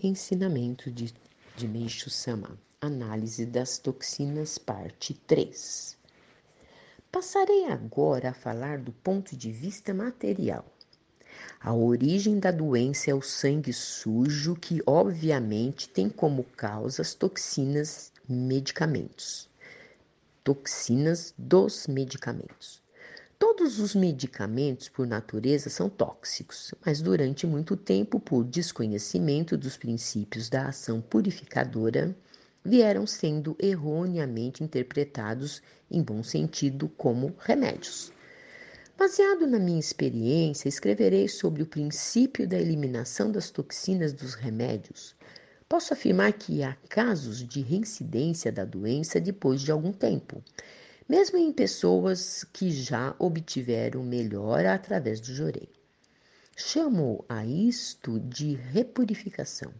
Ensinamento de, de Meishu Sama. Análise das toxinas, parte 3. Passarei agora a falar do ponto de vista material. A origem da doença é o sangue sujo, que obviamente tem como causa as toxinas medicamentos. Toxinas dos medicamentos. Todos os medicamentos, por natureza, são tóxicos, mas durante muito tempo, por desconhecimento dos princípios da ação purificadora, vieram sendo erroneamente interpretados, em bom sentido, como remédios. Baseado na minha experiência, escreverei sobre o princípio da eliminação das toxinas dos remédios. Posso afirmar que há casos de reincidência da doença depois de algum tempo mesmo em pessoas que já obtiveram melhora através do jorei. Chamo a isto de repurificação.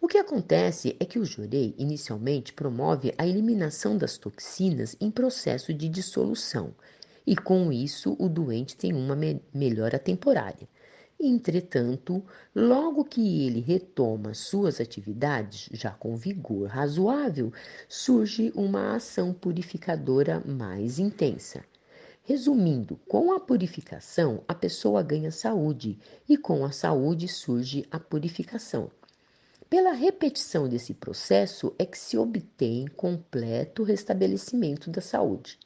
O que acontece é que o jorei inicialmente promove a eliminação das toxinas em processo de dissolução, e com isso o doente tem uma me melhora temporária. Entretanto, logo que ele retoma suas atividades, já com vigor razoável, surge uma ação purificadora mais intensa. Resumindo, com a purificação, a pessoa ganha saúde e com a saúde surge a purificação. Pela repetição desse processo é que se obtém completo restabelecimento da saúde.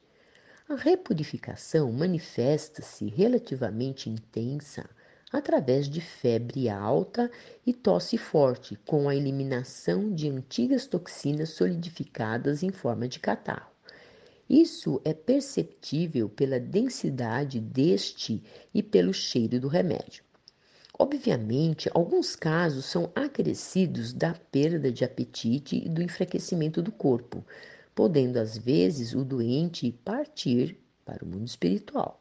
A repurificação manifesta-se relativamente intensa através de febre alta e tosse forte, com a eliminação de antigas toxinas solidificadas em forma de catarro. Isso é perceptível pela densidade deste e pelo cheiro do remédio. Obviamente, alguns casos são acrescidos da perda de apetite e do enfraquecimento do corpo, podendo às vezes o doente partir para o mundo espiritual.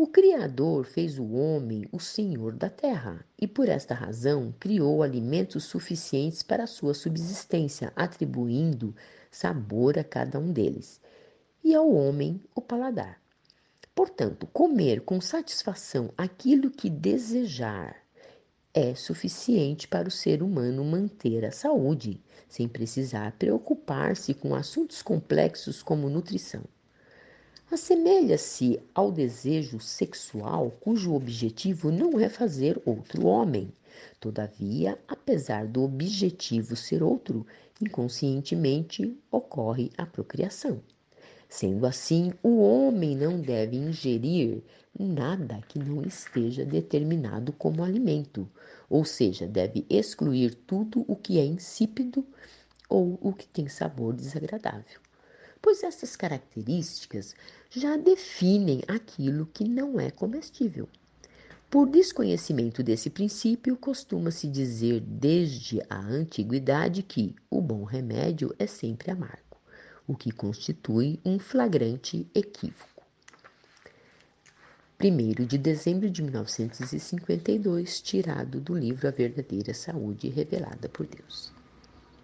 O Criador fez o homem o senhor da terra e, por esta razão, criou alimentos suficientes para a sua subsistência, atribuindo sabor a cada um deles, e ao homem o paladar. Portanto, comer com satisfação aquilo que desejar é suficiente para o ser humano manter a saúde, sem precisar preocupar-se com assuntos complexos como nutrição assemelha-se ao desejo sexual cujo objetivo não é fazer outro homem. Todavia, apesar do objetivo ser outro, inconscientemente ocorre a procriação. Sendo assim, o homem não deve ingerir nada que não esteja determinado como alimento, ou seja, deve excluir tudo o que é insípido ou o que tem sabor desagradável pois essas características já definem aquilo que não é comestível. Por desconhecimento desse princípio, costuma-se dizer desde a antiguidade que o bom remédio é sempre amargo, o que constitui um flagrante equívoco. 1 de dezembro de 1952, tirado do livro A Verdadeira Saúde Revelada por Deus.